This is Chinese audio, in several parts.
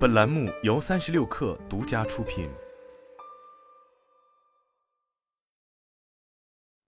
本栏目由三十六氪独家出品。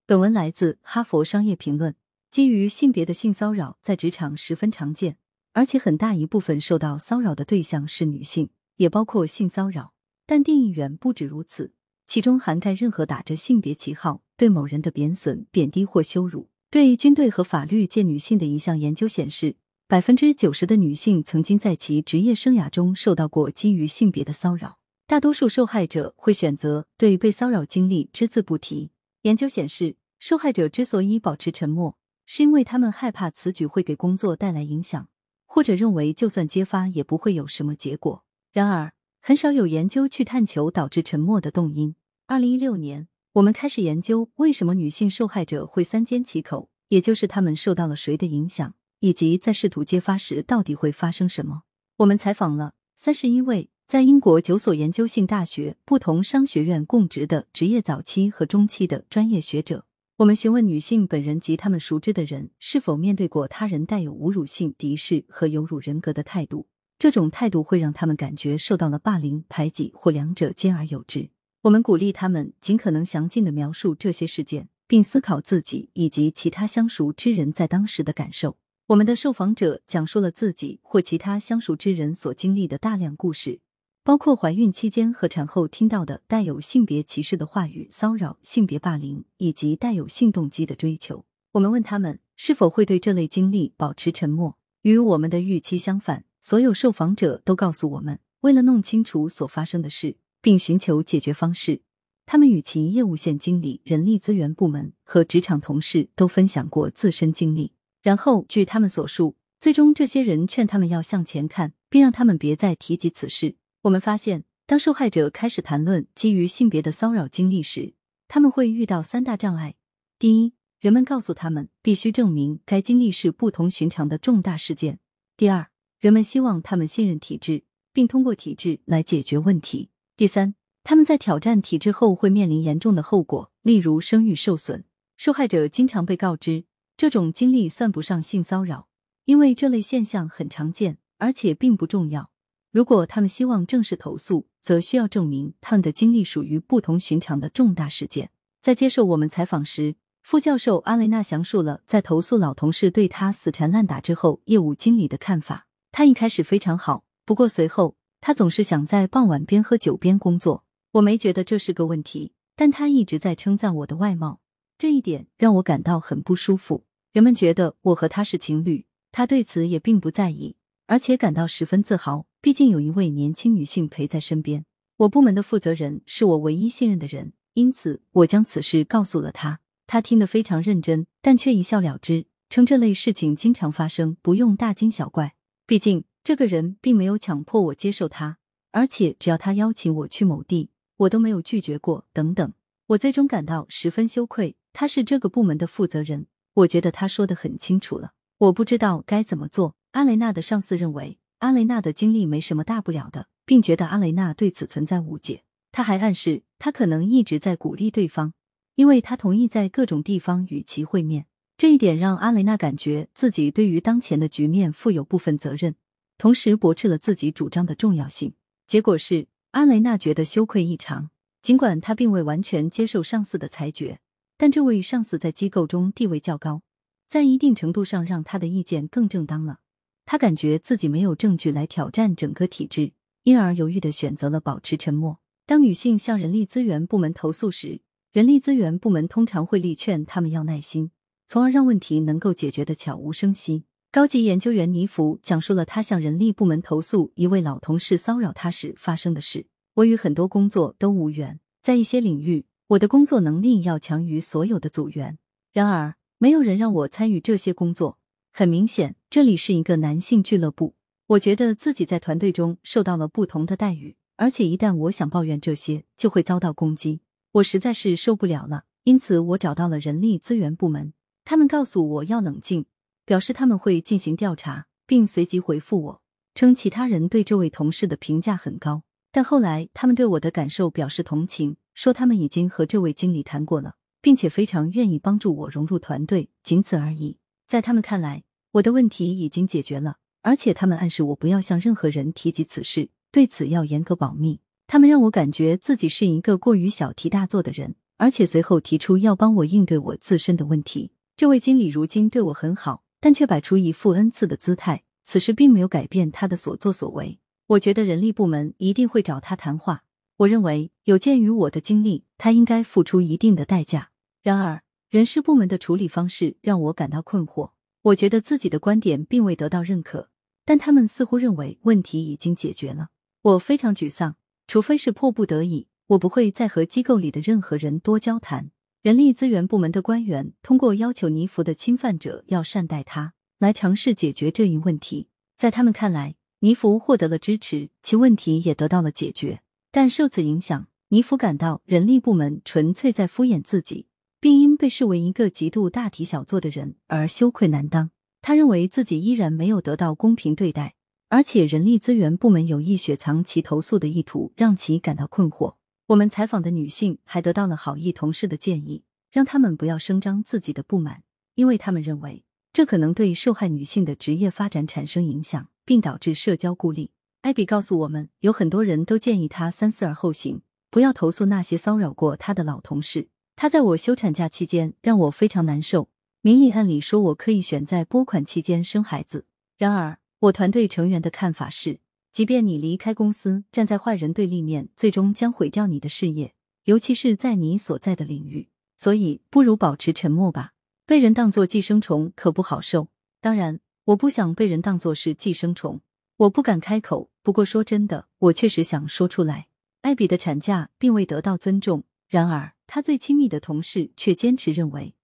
本文来自《哈佛商业评论》。基于性别的性骚扰在职场十分常见，而且很大一部分受到骚扰的对象是女性，也包括性骚扰。但定义远不止如此，其中涵盖任何打着性别旗号对某人的贬损、贬低或羞辱。对军队和法律界女性的一项研究显示。百分之九十的女性曾经在其职业生涯中受到过基于性别的骚扰，大多数受害者会选择对被骚扰经历只字不提。研究显示，受害者之所以保持沉默，是因为他们害怕此举会给工作带来影响，或者认为就算揭发也不会有什么结果。然而，很少有研究去探求导致沉默的动因。二零一六年，我们开始研究为什么女性受害者会三缄其口，也就是他们受到了谁的影响。以及在试图揭发时到底会发生什么？我们采访了三十一位在英国九所研究性大学不同商学院供职的职业早期和中期的专业学者。我们询问女性本人及他们熟知的人是否面对过他人带有侮辱性、敌视和有辱人格的态度。这种态度会让他们感觉受到了霸凌、排挤或两者兼而有之。我们鼓励他们尽可能详尽的描述这些事件，并思考自己以及其他相熟之人在当时的感受。我们的受访者讲述了自己或其他相熟之人所经历的大量故事，包括怀孕期间和产后听到的带有性别歧视的话语、骚扰、性别霸凌以及带有性动机的追求。我们问他们是否会对这类经历保持沉默。与我们的预期相反，所有受访者都告诉我们，为了弄清楚所发生的事并寻求解决方式，他们与其业务线经理、人力资源部门和职场同事都分享过自身经历。然后，据他们所述，最终这些人劝他们要向前看，并让他们别再提及此事。我们发现，当受害者开始谈论基于性别的骚扰经历时，他们会遇到三大障碍：第一，人们告诉他们必须证明该经历是不同寻常的重大事件；第二，人们希望他们信任体制，并通过体制来解决问题；第三，他们在挑战体制后会面临严重的后果，例如声誉受损。受害者经常被告知。这种经历算不上性骚扰，因为这类现象很常见，而且并不重要。如果他们希望正式投诉，则需要证明他们的经历属于不同寻常的重大事件。在接受我们采访时，副教授阿雷娜详述了在投诉老同事对他死缠烂打之后，业务经理的看法。他一开始非常好，不过随后他总是想在傍晚边喝酒边工作。我没觉得这是个问题，但他一直在称赞我的外貌，这一点让我感到很不舒服。人们觉得我和他是情侣，他对此也并不在意，而且感到十分自豪。毕竟有一位年轻女性陪在身边。我部门的负责人是我唯一信任的人，因此我将此事告诉了他。他听得非常认真，但却一笑了之，称这类事情经常发生，不用大惊小怪。毕竟这个人并没有强迫我接受他，而且只要他邀请我去某地，我都没有拒绝过。等等，我最终感到十分羞愧。他是这个部门的负责人。我觉得他说的很清楚了，我不知道该怎么做。阿雷娜的上司认为阿雷娜的经历没什么大不了的，并觉得阿雷娜对此存在误解。他还暗示他可能一直在鼓励对方，因为他同意在各种地方与其会面。这一点让阿雷娜感觉自己对于当前的局面负有部分责任，同时驳斥了自己主张的重要性。结果是阿雷娜觉得羞愧异常，尽管他并未完全接受上司的裁决。但这位上司在机构中地位较高，在一定程度上让他的意见更正当了。他感觉自己没有证据来挑战整个体制，因而犹豫的选择了保持沉默。当女性向人力资源部门投诉时，人力资源部门通常会力劝他们要耐心，从而让问题能够解决的悄无声息。高级研究员尼弗讲述了他向人力部门投诉一位老同事骚扰他时发生的事。我与很多工作都无缘，在一些领域。我的工作能力要强于所有的组员，然而没有人让我参与这些工作。很明显，这里是一个男性俱乐部。我觉得自己在团队中受到了不同的待遇，而且一旦我想抱怨这些，就会遭到攻击。我实在是受不了了，因此我找到了人力资源部门。他们告诉我要冷静，表示他们会进行调查，并随即回复我称其他人对这位同事的评价很高。但后来他们对我的感受表示同情。说他们已经和这位经理谈过了，并且非常愿意帮助我融入团队，仅此而已。在他们看来，我的问题已经解决了，而且他们暗示我不要向任何人提及此事。对此要严格保密。他们让我感觉自己是一个过于小题大做的人，而且随后提出要帮我应对我自身的问题。这位经理如今对我很好，但却摆出一副恩赐的姿态，此事并没有改变他的所作所为。我觉得人力部门一定会找他谈话。我认为，有鉴于我的经历，他应该付出一定的代价。然而，人事部门的处理方式让我感到困惑。我觉得自己的观点并未得到认可，但他们似乎认为问题已经解决了。我非常沮丧。除非是迫不得已，我不会再和机构里的任何人多交谈。人力资源部门的官员通过要求尼福的侵犯者要善待他，来尝试解决这一问题。在他们看来，尼福获得了支持，其问题也得到了解决。但受此影响，尼夫感到人力部门纯粹在敷衍自己，并因被视为一个极度大题小做的人而羞愧难当。他认为自己依然没有得到公平对待。而且，人力资源部门有意雪藏其投诉的意图，让其感到困惑。我们采访的女性还得到了好意同事的建议，让他们不要声张自己的不满，因为他们认为这可能对受害女性的职业发展产生影响，并导致社交孤立。艾比告诉我们，有很多人都建议他三思而后行，不要投诉那些骚扰过他的老同事。他在我休产假期间让我非常难受，明里暗里说我可以选在拨款期间生孩子。然而。我团队成员的看法是，即便你离开公司，站在坏人对立面，最终将毁掉你的事业，尤其是在你所在的领域。所以，不如保持沉默吧。被人当作寄生虫可不好受。当然，我不想被人当作是寄生虫，我不敢开口。不过说真的，我确实想说出来。艾比的产假并未得到尊重，然而他最亲密的同事却坚持认为，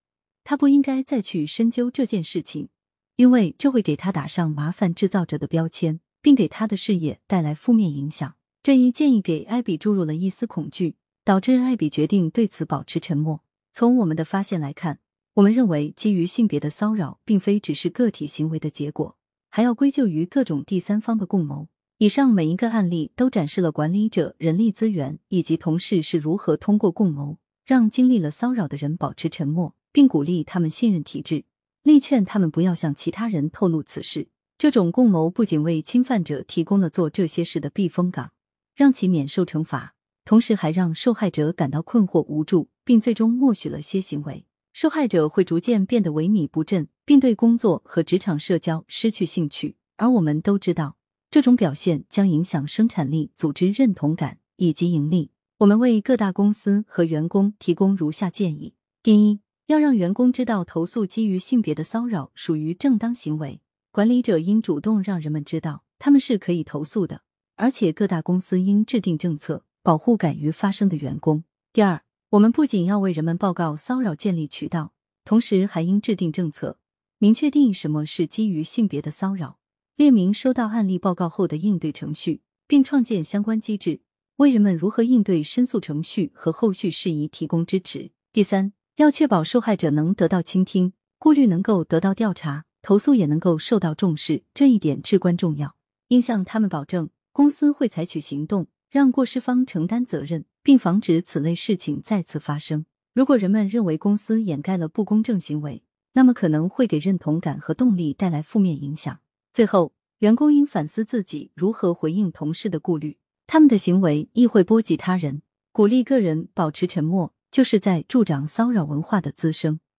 他不应该再去深究这件事情。因为这会给他打上麻烦制造者的标签，并给他的事业带来负面影响。这一建议给艾比注入了一丝恐惧，导致艾比决定对此保持沉默。从我们的发现来看，我们认为基于性别的骚扰并非只是个体行为的结果，还要归咎于各种第三方的共谋。以上每一个案例都展示了管理者、人力资源以及同事是如何通过共谋，让经历了骚扰的人保持沉默，并鼓励他们信任体制。力劝他们不要向其他人透露此事。这种共谋不仅为侵犯者提供了做这些事的避风港，让其免受惩罚，同时还让受害者感到困惑无助，并最终默许了些行为。受害者会逐渐变得萎靡不振，并对工作和职场社交失去兴趣。而我们都知道，这种表现将影响生产力、组织认同感以及盈利。我们为各大公司和员工提供如下建议：第一。要让员工知道，投诉基于性别的骚扰属于正当行为。管理者应主动让人们知道他们是可以投诉的，而且各大公司应制定政策保护敢于发声的员工。第二，我们不仅要为人们报告骚扰建立渠道，同时还应制定政策，明确定义什么是基于性别的骚扰，列明收到案例报告后的应对程序，并创建相关机制，为人们如何应对申诉程序和后续事宜提供支持。第三。要确保受害者能得到倾听，顾虑能够得到调查，投诉也能够受到重视，这一点至关重要。应向他们保证，公司会采取行动，让过失方承担责任，并防止此类事情再次发生。如果人们认为公司掩盖了不公正行为，那么可能会给认同感和动力带来负面影响。最后，员工应反思自己如何回应同事的顾虑，他们的行为亦会波及他人。鼓励个人保持沉默。就是在助长骚扰文化的滋生。